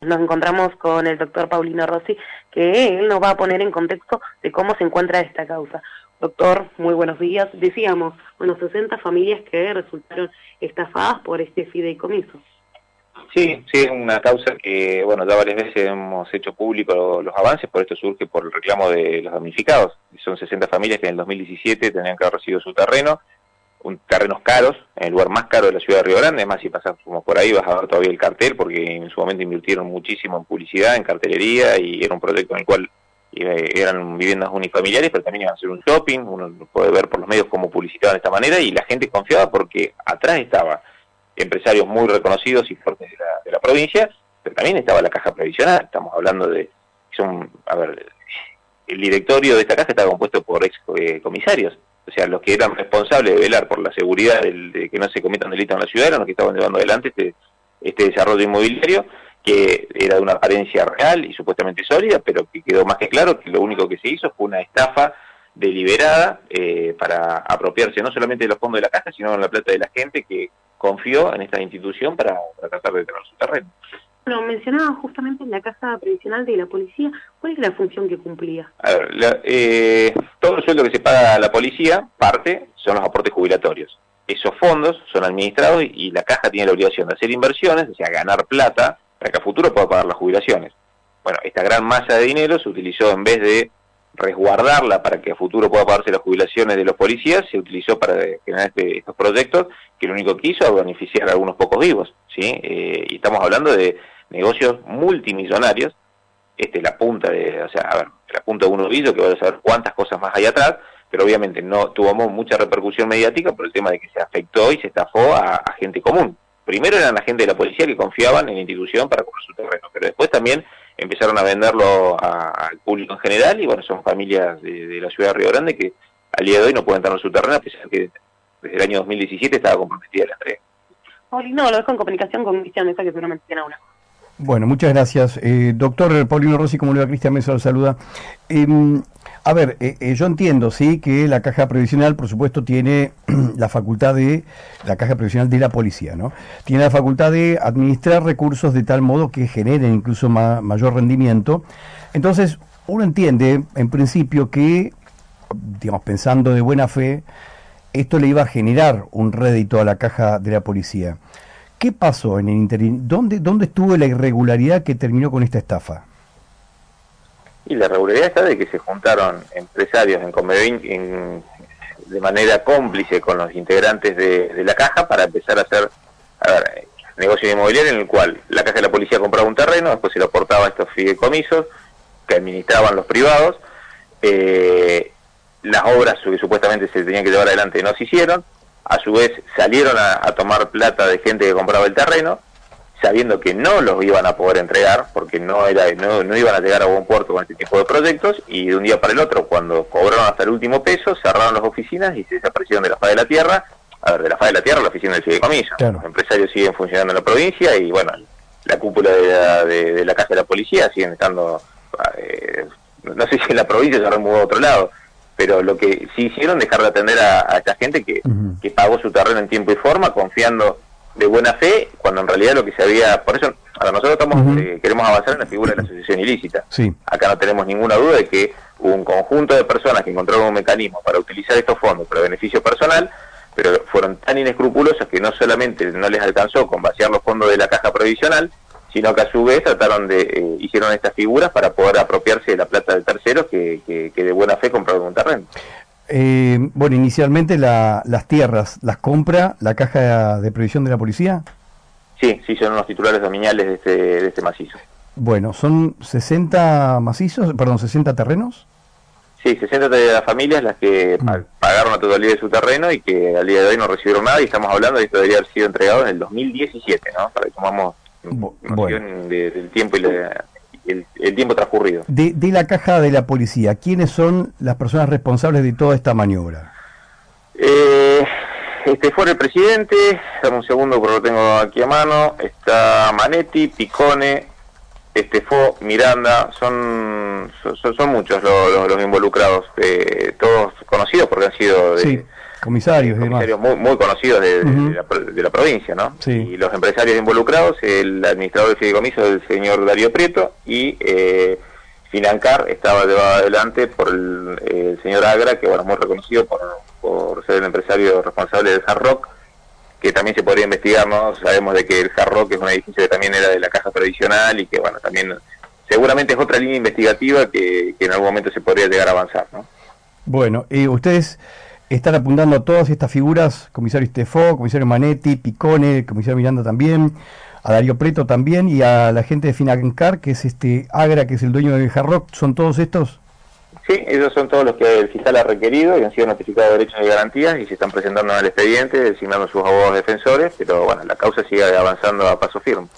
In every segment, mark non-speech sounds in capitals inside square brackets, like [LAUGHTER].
Nos encontramos con el doctor Paulino Rossi, que él nos va a poner en contexto de cómo se encuentra esta causa. Doctor, muy buenos días. Decíamos, bueno, 60 familias que resultaron estafadas por este fideicomiso. Sí, sí, es una causa que, bueno, ya varias veces hemos hecho público los avances, por esto surge por el reclamo de los damnificados. Son 60 familias que en el 2017 tenían que haber recibido su terreno, un, terrenos caros, en el lugar más caro de la ciudad de Río Grande, además si pasas como por ahí vas a ver todavía el cartel, porque en su momento invirtieron muchísimo en publicidad, en cartelería, y era un proyecto en el cual eran viviendas unifamiliares, pero también iban a ser un shopping, uno puede ver por los medios cómo publicitaban de esta manera, y la gente confiaba porque atrás estaba empresarios muy reconocidos y fuertes de la, provincia, pero también estaba la caja previsional, estamos hablando de, son, a ver, el directorio de esta caja estaba compuesto por ex eh, comisarios, o sea, los que eran responsables de velar por la seguridad de que no se cometan delitos en la ciudad eran los que estaban llevando adelante este, este desarrollo inmobiliario, que era de una apariencia real y supuestamente sólida, pero que quedó más que claro que lo único que se hizo fue una estafa deliberada eh, para apropiarse no solamente de los fondos de la caja, sino de la plata de la gente que confió en esta institución para, tratar de tener su terreno. Bueno, mencionaba justamente en la caja previsional de la policía, ¿cuál es la función que cumplía? A ver, eh, todo el sueldo que se paga a la policía, parte, son los aportes jubilatorios. Esos fondos son administrados y la caja tiene la obligación de hacer inversiones, o sea, ganar plata, para que a futuro pueda pagar las jubilaciones. Bueno, esta gran masa de dinero se utilizó en vez de resguardarla para que a futuro pueda pagarse las jubilaciones de los policías, se utilizó para generar este, estos proyectos que lo único que hizo es beneficiar a algunos pocos vivos, ¿sí? Eh, y estamos hablando de negocios multimillonarios, este la punta de, o sea, a ver, la punta de un ovillo que va a saber cuántas cosas más hay atrás, pero obviamente no tuvimos mucha repercusión mediática por el tema de que se afectó y se estafó a gente común primero eran la gente de la policía que confiaban en la institución para comprar su terreno, pero después también empezaron a venderlo al público en general y bueno, son familias de, la ciudad de Río Grande que al día de hoy no pueden tener su terreno a pesar que desde el año 2017 estaba comprometida la entrega. no, lo dejo en comunicación con Cristian Mesa que seguramente tiene una. Bueno, muchas gracias. Eh, doctor Paulino Rossi, como le va Cristian Mesa, lo saluda. Em, a ver, eh, eh, yo entiendo, sí, que la caja previsional, por supuesto, tiene [CLEARS THROAT] la facultad de, la caja previsional de la policía, ¿no? Tiene la facultad de administrar recursos de tal modo que generen incluso mayor rendimiento. Entonces, uno entiende, en principio, que, digamos, pensando de buena fe, esto le iba a generar un rédito a la caja de la policía. ¿Qué pasó en el interior? ¿Dónde, ¿Dónde estuvo la irregularidad que terminó con esta estafa? Y la regularidad está de que se juntaron empresarios en, de manera cómplice con los integrantes de, la caja para empezar a hacer a ver, negocio inmobiliario en el cual la caja de la policía compraba un terreno, después se lo aportaba a estos fideicomisos que administraban los privados, eh, las obras que supuestamente se tenían que llevar adelante no se hicieron, a su vez salieron a tomar plata de gente que compraba el terreno, sabiendo que no los iban a poder entregar porque no era no, no, iban a llegar a buen puerto con este tipo de proyectos y de un día para el otro cuando cobraron hasta el último peso cerraron las oficinas y se desaparecieron de la faz de la tierra. A ver de la faz de la tierra la oficina del fideicomiso. Los empresarios siguen funcionando en la provincia y bueno la cúpula de la, de, la casa de la policía siguen estando eh, no sé si en la provincia se habrán mudado a otro lado pero lo que sí hicieron dejar de atender a, esta gente que, que pagó su terreno en tiempo y forma confiando de buena fe, cuando en realidad lo que se había... Por eso, nosotros estamos, eh, queremos avanzar en la figura de la asociación ilícita. Sí. Acá no tenemos ninguna duda de que hubo un conjunto de personas que encontraron un mecanismo para utilizar estos fondos para beneficio personal, pero fueron tan inescrupulosas que no solamente no les alcanzó con vaciar los fondos de la caja provisional, sino que a su vez trataron de, eh, hicieron estas figuras para poder apropiarse de la plata de terceros que, que, que de buena fe compraron un terreno. Eh, bueno, inicialmente las tierras, ¿las compra la caja de previsión de la policía? Sí, sí, son los titulares dominiales de este, de este macizo. Bueno, ¿son 60 macizos, perdón, 60 terrenos? Sí, 60 de las familias las que mm. pagaron la totalidad de su terreno y que al día de hoy no recibieron nada y estamos hablando de esto debería haber sido entregado en el 2017, ¿no? Para que tomamos bueno. del tiempo y la, el, tiempo transcurrido. De, la caja de la policía, ¿quiénes son las personas responsables de toda esta maniobra? Eh, este fue el presidente, dame un segundo porque lo tengo aquí a mano, está Manetti, Picone, este fue Miranda, son, son, muchos los, los, involucrados, eh, todos conocidos porque han sido de, comisarios, comisarios muy, muy, conocidos de, la, provincia, ¿no? Y los empresarios involucrados, el administrador del fideicomiso el señor Darío Prieto y eh, Financar estaba llevado adelante por el, señor Agra, que bueno, es muy reconocido por, por ser el empresario responsable del Hard Rock, que también se podría investigar, ¿no? Sabemos de que el Hard Rock es un edificio que también era de la Caja Previsional y que bueno, también seguramente es otra línea investigativa que, en algún momento se podría llegar a avanzar, ¿no? Bueno, y ustedes están apuntando a todas estas figuras, comisario Estefó, comisario Manetti, Picone, comisario Miranda también, a Darío Preto también y a la gente de Financar, que es este Agra, que es el dueño de Jarrock, ¿son todos estos? Sí, esos son todos los que el fiscal ha requerido y han sido notificados de derechos y garantías y se están presentando en el expediente, designando sus abogados defensores, pero bueno, la causa sigue avanzando a paso firme.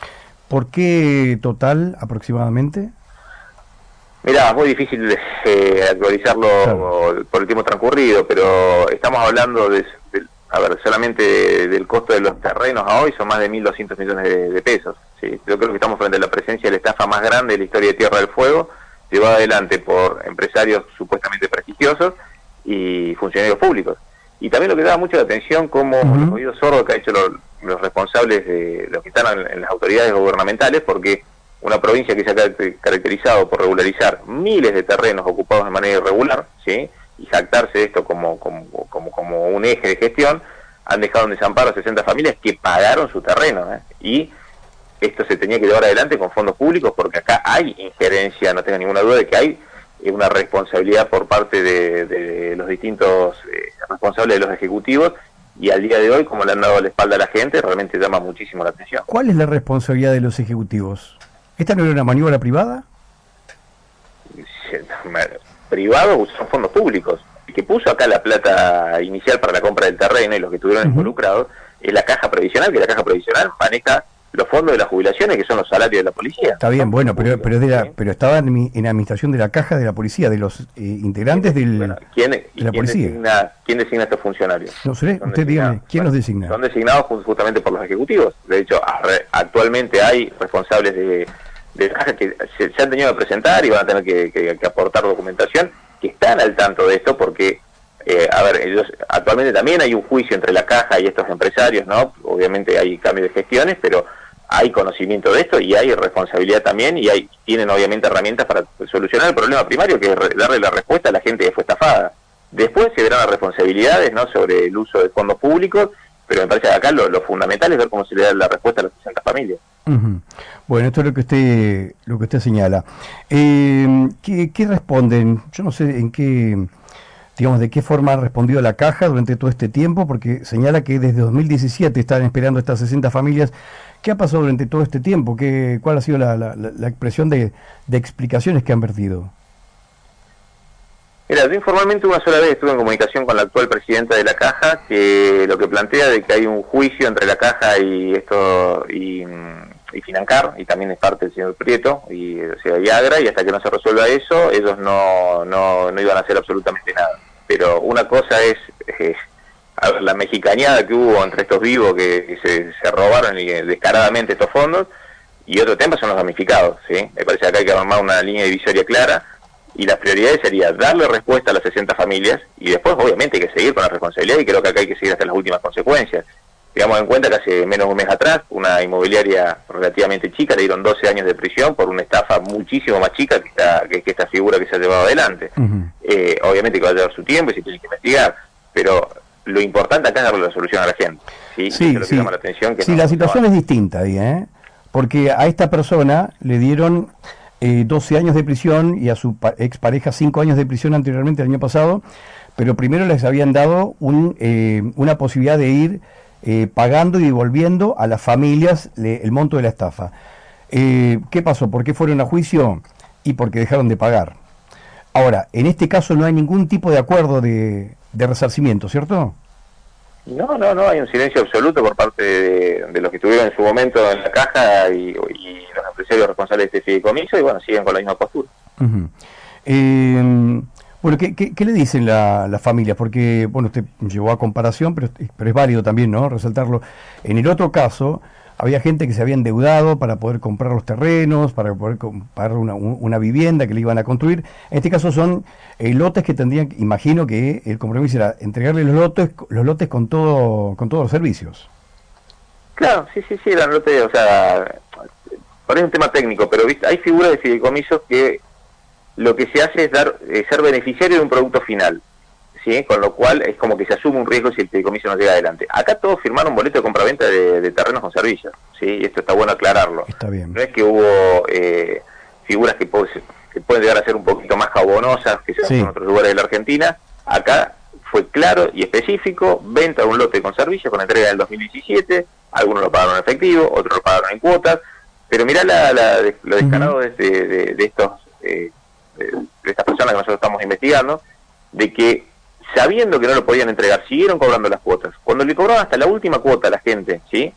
¿Por qué total aproximadamente? Mira, es muy difícil eh, actualizarlo por el tiempo transcurrido, pero estamos hablando de, a ver, solamente del costo de los terrenos a hoy son más de 1.200 millones de, pesos. ¿sí? Yo creo que estamos frente a la presencia de la estafa más grande de la historia de Tierra del Fuego, llevada adelante por empresarios supuestamente prestigiosos y funcionarios públicos. Y también lo que da mucho la atención como los oídos sordos que han hecho los, los responsables de los que están en, las autoridades gubernamentales, porque una provincia que se ha caracterizado por regularizar miles de terrenos ocupados de manera irregular, ¿sí? y jactarse de esto como, como, como, como, un eje de gestión, han dejado en desamparo a 60 familias que pagaron su terreno. ¿eh? Y esto se tenía que llevar adelante con fondos públicos porque acá hay injerencia, no tengo ninguna duda de que hay una responsabilidad por parte de, los distintos eh, responsables de los ejecutivos y al día de hoy, como le han dado la espalda a la gente, realmente llama muchísimo la atención. ¿Cuál es la responsabilidad de los ejecutivos? ¿Esta no era una maniobra privada? [LAUGHS] Privado son fondos públicos. El que puso acá la plata inicial para la compra del terreno y los que estuvieron involucrados es la caja previsional, que la caja previsional maneja los fondos de las jubilaciones, que son los salarios de la policía. Está bien, bueno, pero pero, pero estaba en, en, administración de la caja de la policía, de los eh, integrantes del, ¿quién, de la policía. Designa, ¿Quién designa a estos funcionarios? No sé, usted dígame, ¿quién los designa? Son designados justamente por los ejecutivos. De hecho, actualmente hay responsables de, de caja que se, han tenido que presentar y van a tener que, aportar documentación, que están al tanto de esto porque eh, a ver, ellos, actualmente también hay un juicio entre la caja y estos empresarios, ¿no? Obviamente hay cambio de gestiones, pero hay conocimiento de esto y hay responsabilidad también y hay, tienen obviamente herramientas para solucionar el problema primario, que es darle la respuesta a la gente que fue estafada. Después se verán las responsabilidades ¿no? sobre el uso de fondos públicos, pero me parece que acá lo, fundamental es ver cómo se le da la respuesta a las 60 familias. Bueno, esto es lo que usted, lo que usted señala. Eh, ¿qué, ¿Qué responden? Yo no sé en qué digamos, de qué forma ha respondido la caja durante todo este tiempo, porque señala que desde 2017 están esperando estas 60 familias ¿Qué ha pasado durante todo este tiempo? ¿Qué, ¿Cuál ha sido la, la, expresión de, explicaciones que han vertido? Mira, yo informalmente una sola vez estuve en comunicación con la actual presidenta de la Caja, que lo que plantea de que hay un juicio entre la Caja y esto y, y Financar, y también es parte del señor Prieto, y, o sea, y hasta que no se resuelva eso, ellos no, no, no iban a hacer absolutamente nada. Pero una cosa es la mexicañada que hubo entre estos vivos que, se, robaron y, descaradamente estos fondos, y otro tema son los damnificados, ¿sí? Me parece que acá hay que armar una línea divisoria clara, y las prioridades sería darle respuesta a las 60 familias, y después obviamente hay que seguir con la responsabilidad, y creo que acá hay que seguir hasta las últimas consecuencias. Digamos en cuenta que hace menos de un mes atrás, una inmobiliaria relativamente chica le dieron 12 años de prisión por una estafa muchísimo más chica que esta, que, esta figura que se ha llevado adelante. Eh, obviamente que va a llevar su tiempo y se tiene que investigar, pero lo importante acá es darle la solución a la gente. Sí, sí, sí. La, atención sí, la situación es distinta ahí, ¿eh? porque a esta persona le dieron eh, 12 años de prisión y a su expareja 5 años de prisión anteriormente el año pasado, pero primero les habían dado un, eh, una posibilidad de ir eh, pagando y devolviendo a las familias el monto de la estafa. Eh, ¿Qué pasó? ¿Por qué fueron a juicio? Y porque dejaron de pagar. Ahora, en este caso no hay ningún tipo de acuerdo de, de resarcimiento, ¿cierto? No, no, no, hay un silencio absoluto por parte de, los que estuvieron en su momento en la caja y, los empresarios responsables de este fideicomiso y bueno, siguen con la misma postura. Eh, bueno, ¿qué, qué, le dicen las la familias? Porque, bueno, usted llevó a comparación, pero, pero es válido también, ¿no? Resaltarlo. En el otro caso, había gente que se había endeudado para poder comprar los terrenos, para poder comprar una, una vivienda que le iban a construir. En este caso son eh, lotes que tendrían, imagino que el compromiso era entregarle los lotes, los lotes con todo, con todos los servicios. Claro, sí, sí, sí, eran lotes, o sea, parece un tema técnico, pero ¿viste? hay figuras de fideicomisos que lo que se hace es dar eh, ser beneficiario de un producto final. ¿Sí? con lo cual es como que se asume un riesgo si el fideicomiso no llega adelante. Acá todos firmaron un boleto de compraventa de, de terrenos con servicios, ¿sí? y esto está bueno aclararlo. Está bien. No es que hubo eh, figuras que, pueden llegar a ser un poquito más jabonosas que se hacen en otros lugares de la Argentina. Acá fue claro y específico, venta de un lote con servicios con entrega del 2017, algunos lo pagaron en efectivo, otros lo pagaron en cuotas, pero mirá la, lo descarado de, de, estos... Eh, de estas personas que nosotros estamos investigando, de que sabiendo que no lo podían entregar, siguieron cobrando las cuotas. Cuando le cobraban hasta la última cuota a la gente, ¿sí?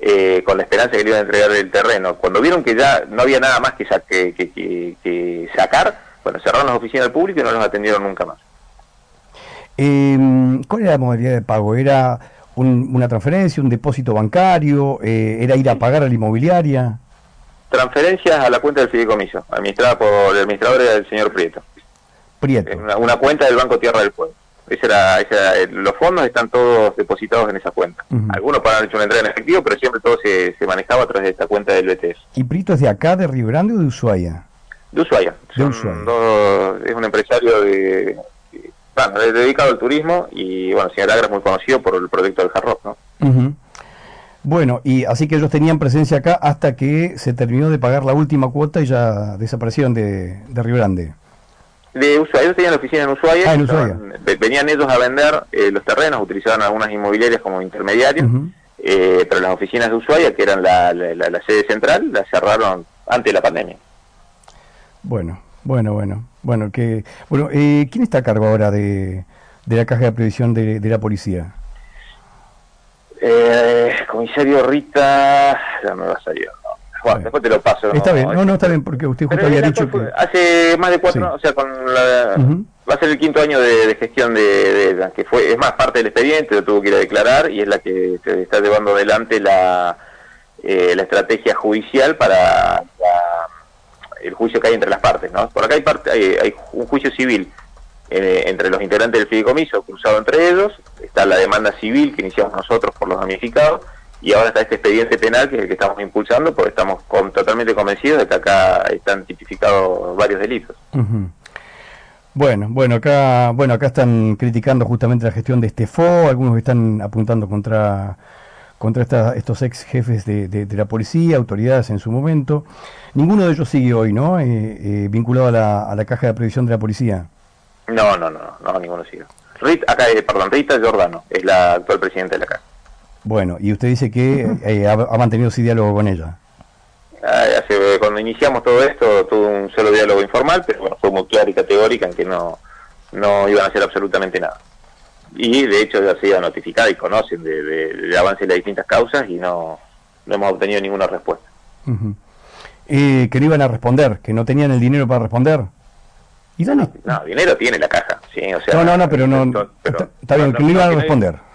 Eh, con la esperanza de que le iban a entregar el terreno, cuando vieron que ya no había nada más que, que, sacar, bueno, cerraron las oficinas al público y no los atendieron nunca más. Em, ¿Cuál era la modalidad de pago? ¿Era una transferencia, un depósito bancario? Eh, ¿Era ir a pagar a la inmobiliaria? Transferencias a la cuenta del fideicomiso, administrada por el administrador del señor Prieto. Prieto. Una, una cuenta del Banco Tierra del Pueblo. Esa era, esa, los fondos están todos depositados en esa cuenta. Algunos para hecho una entrega en efectivo, pero siempre todo se, se, manejaba a través de esta cuenta del BTS. ¿Y Prito es de acá, de Río Grande o de Ushuaia? De Ushuaia. De Ushuaia. es un empresario de, bueno, dedicado al turismo y, bueno, señor Agra es muy conocido por el proyecto del Jarro, ¿no? Bueno, y así que ellos tenían presencia acá hasta que se terminó de pagar la última cuota y ya desaparecieron de, de Río Grande de Ushuaia, ellos tenían oficina en Ushuaia, ah, venían ellos a vender eh, los terrenos, utilizaban algunas inmobiliarias como intermediarios, eh, pero las oficinas de Ushuaia, que eran la, sede central, las cerraron antes de la pandemia. Bueno, bueno, bueno, bueno, que, bueno, eh, ¿quién está a cargo ahora de, de la caja de previsión de, de la policía? comisario Rita, ya me va a salir después te lo paso. Está bien, no, no, está bien, porque usted justo había dicho que... Hace más de cuatro, o sea, con la, va a ser el quinto año de, gestión de, de, que fue, es más parte del expediente, lo tuvo que ir a declarar y es la que se está llevando adelante la, eh, la estrategia judicial para el juicio que hay entre las partes, ¿no? Por acá hay, parte, hay, un juicio civil eh, entre los integrantes del fideicomiso cruzado entre ellos, está la demanda civil que iniciamos nosotros por los damnificados, y ahora está este expediente penal que es el que estamos impulsando porque estamos totalmente convencidos de que acá están tipificados varios delitos. Bueno, bueno, acá, bueno, acá están criticando justamente la gestión de este FO, algunos están apuntando contra contra estos ex jefes de, la policía, autoridades en su momento. Ninguno de ellos sigue hoy, ¿no? Eh, eh, vinculado a la, a la caja de previsión de la policía. No, no, no, no, ninguno sigue. Rita, acá, eh, perdón, Rita Giordano es la actual presidenta de la caja. Bueno, y usted dice que [LAUGHS] eh, ha, mantenido ese diálogo con ella. cuando iniciamos todo esto, tuvo un solo diálogo informal, pero bueno, fue muy clara y categórica en que no, no iban a hacer absolutamente nada. Y de hecho ya se iba notificada y conocen de, avance de las distintas causas y no, no hemos obtenido ninguna respuesta. que no iban a responder, que no tenían el dinero para responder. ¿Y dónde? No, dinero tiene la caja, sí, o sea... No, no, no, pero no... está, bien, que no iban a responder.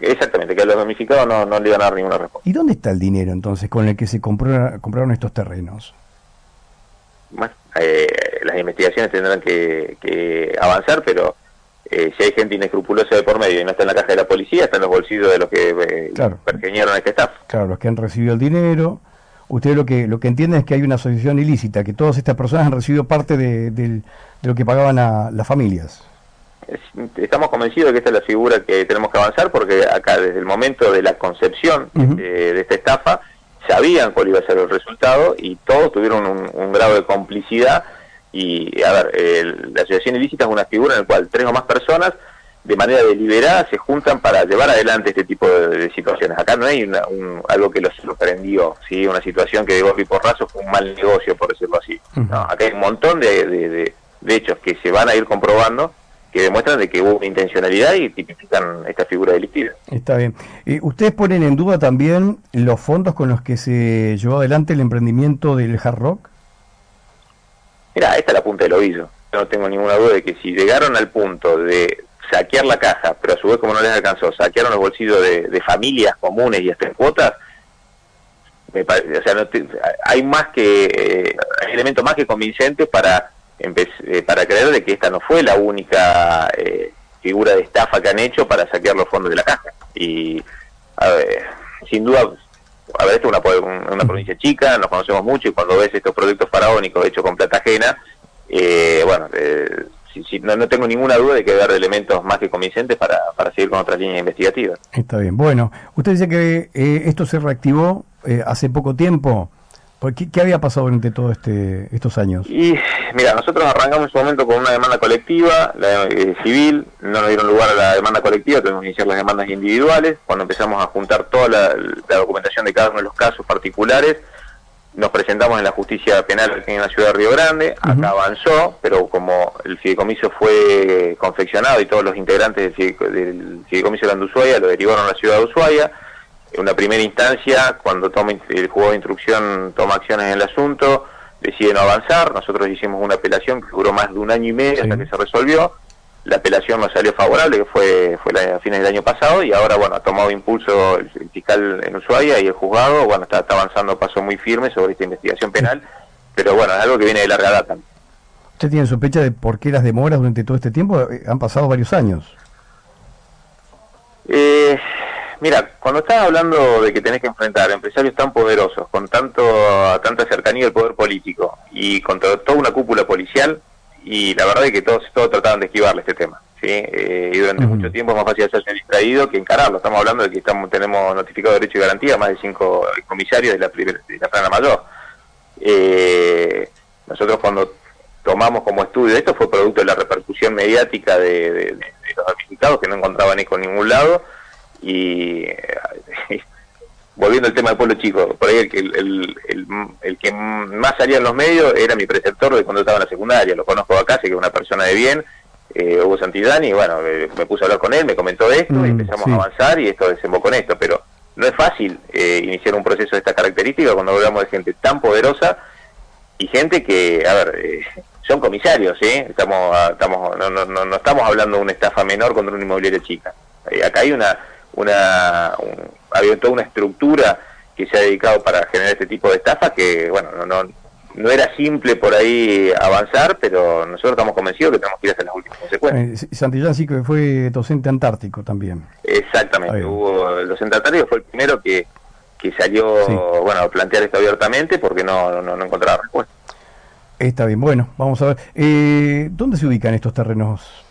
Exactamente, que a los damnificados no, no le iban a dar ninguna respuesta. ¿Y dónde está el dinero entonces con el que se compraron estos terrenos? Bueno, eh, las investigaciones tendrán que, avanzar, pero eh, si hay gente inescrupulosa de por medio y no está en la caja de la policía, está en los bolsillos de los que eh, claro. a este staff. Claro, los que han recibido el dinero. Ustedes lo que lo que entienden es que hay una asociación ilícita, que todas estas personas han recibido parte de, lo que pagaban a las familias estamos convencidos de que esta es la figura que tenemos que avanzar porque acá desde el momento de la concepción de, esta estafa sabían cuál iba a ser el resultado y todos tuvieron un, grado de complicidad y a ver, la asociación ilícita es una figura en la cual tres o más personas de manera deliberada se juntan para llevar adelante este tipo de, situaciones. Acá no hay algo que los sorprendió, ¿sí? una situación que de golpe y porrazo fue un mal negocio, por decirlo así. acá hay un montón de, de hechos que se van a ir comprobando que demuestran de que hubo una intencionalidad y tipifican esta figura delictiva. Está bien. Eh, ¿Ustedes ponen en duda también los fondos con los que se llevó adelante el emprendimiento del Hard Rock? Mira, esta es la punta del ovillo. no tengo ninguna duda de que si llegaron al punto de saquear la caja, pero a su vez como no les alcanzó, saquearon los bolsillos de, familias comunes y hasta en cuotas, o sea, hay más que eh, elementos más que convincentes para eh, para creer de que esta no fue la única eh, figura de estafa que han hecho para saquear los fondos de la caja y sin duda a ver esto es una, provincia chica nos conocemos mucho y cuando ves estos proyectos faraónicos hechos con plata ajena bueno no, no, tengo ninguna duda de que haber elementos más que convincentes para, para seguir con otras líneas investigativas. Está bien. Bueno, usted dice que esto se reactivó eh, hace poco tiempo. ¿Qué, ¿Qué, había pasado durante todos este, estos años? Y mira, nosotros arrancamos en su momento con una demanda colectiva, la eh, civil, no nos dieron lugar a la demanda colectiva, tuvimos que iniciar las demandas individuales. Cuando empezamos a juntar toda la, documentación de cada uno de los casos particulares, nos presentamos en la justicia penal en la ciudad de Río Grande, acá avanzó, pero como el fideicomiso fue confeccionado y todos los integrantes del, fideicomiso eran de Ushuaia, lo derivaron a la ciudad de Ushuaia, en una primera instancia, cuando toma, el juego de instrucción toma acciones en el asunto, decide no avanzar. Nosotros hicimos una apelación que duró más de un año y medio hasta que se resolvió. La apelación nos salió favorable, que fue, fue a fines del año pasado, y ahora, bueno, ha tomado impulso el, fiscal en Ushuaia y el juzgado, bueno, está, avanzando paso muy firme sobre esta investigación penal, pero bueno, es algo que viene de larga data. ¿Usted tiene sospecha de por qué las demoras durante todo este tiempo? Eh, han pasado varios años. Eh, Mira, cuando estás hablando de que tenés que enfrentar empresarios tan poderosos, con tanto tanta cercanía al poder político y con toda una cúpula policial, y la verdad es que todos, todos trataban de esquivarle este tema. ¿sí? Eh, y durante mucho tiempo es más fácil hacerse distraído que encararlo. Estamos hablando de que estamos tenemos notificado derecho y garantía más de cinco comisarios de la, de la plana mayor. Eh, nosotros cuando tomamos como estudio esto fue producto de la repercusión mediática de, los damnificados que no encontraban ni con ningún lado y [LAUGHS] volviendo al tema del pueblo chico, por ahí el, el, el, el, que más salía en los medios era mi preceptor de cuando estaba en la secundaria, lo conozco acá, sé que es una persona de bien, eh, Hugo Santillani, y bueno, eh, me puse a hablar con él, me comentó esto, y mm, empezamos a avanzar y esto desembocó en esto, pero no es fácil eh, iniciar un proceso de esta característica cuando hablamos de gente tan poderosa y gente que, a ver, eh, son comisarios, ¿sí? Estamos, estamos, no, no, no, estamos hablando de una estafa menor contra una inmobiliaria chica. acá hay una una había toda una estructura que se ha dedicado para generar este tipo de estafa que bueno no, no no era simple por ahí avanzar, pero nosotros estamos convencidos que tenemos que ir hasta las últimas consecuencias. Eh, Santillán sí que fue docente antártico también. Exactamente, hubo, el docente antártico fue el primero que, que salió bueno, a plantear esto abiertamente porque no, no, no encontraba respuesta. Está bien, bueno, vamos a ver. Eh, ¿Dónde se ubican estos terrenos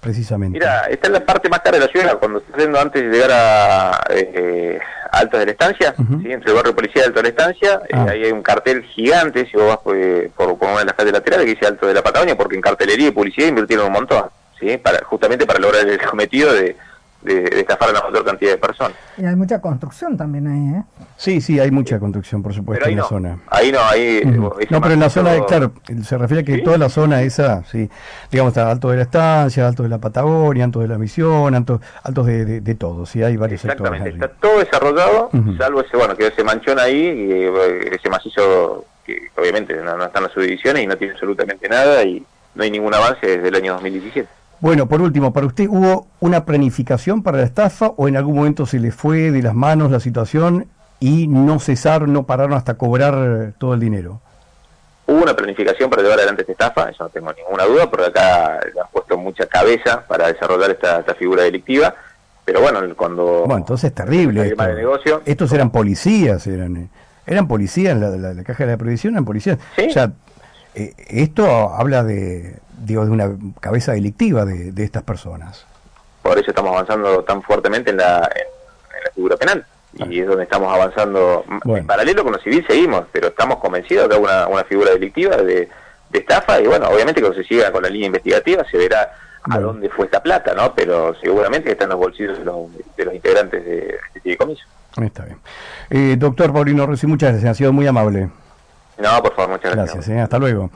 precisamente? Mira, está en la parte más cara de la ciudad, cuando estás yendo antes de llegar a eh, Altos de la Estancia, entre el barrio policía y Alto de la Estancia, eh, ah. ahí hay un cartel gigante, si vos vas pues, por, por, una de las calles laterales, que dice Alto de la Patagonia, porque en cartelería y publicidad invirtieron un montón, ¿sí? para justamente para lograr el cometido de de, estafar a la mayor cantidad de personas. Y hay mucha construcción también ahí, ¿eh? Sí, sí, hay mucha construcción, por supuesto, en la zona. Ahí no, ahí... No, pero en la zona, claro, se refiere a que toda la zona esa, sí, digamos, está alto de la estancia, alto de la Patagonia, alto de la misión, alto, altos de, de, todo, sí, hay varios Exactamente, está todo desarrollado, salvo ese, bueno, que ese manchón ahí, y eh, ese macizo que obviamente no, no está en las subdivisiones y no tiene absolutamente nada y no hay ningún avance desde el año 2017. Bueno, por último, ¿para usted hubo una planificación para la estafa o en algún momento se le fue de las manos la situación y no cesaron, no pararon hasta cobrar todo el dinero? Hubo una planificación para llevar adelante esta estafa, eso no tengo ninguna duda, porque acá le han puesto mucha cabeza para desarrollar esta, figura delictiva, pero bueno, cuando... Bueno, entonces es terrible. Esto. negocio, Estos eran policías, eran eran policías, la, la, caja de la previsión eran policías. ¿Sí? O sea, eh, esto habla de, digo, de una cabeza delictiva de, de, estas personas. Por eso estamos avanzando tan fuertemente en la, en, la figura penal. Y es donde estamos avanzando. En paralelo con lo civil seguimos, pero estamos convencidos de una, una figura delictiva de, de estafa. Y bueno, obviamente cuando se siga con la línea investigativa se verá a dónde fue esta plata, ¿no? Pero seguramente está en los bolsillos de los, de los integrantes de este fideicomiso. Está bien. Eh, doctor Paulino Rossi, muchas gracias, ha sido muy amable. No, por favor, muchas gracias. Gracias, eh, hasta luego.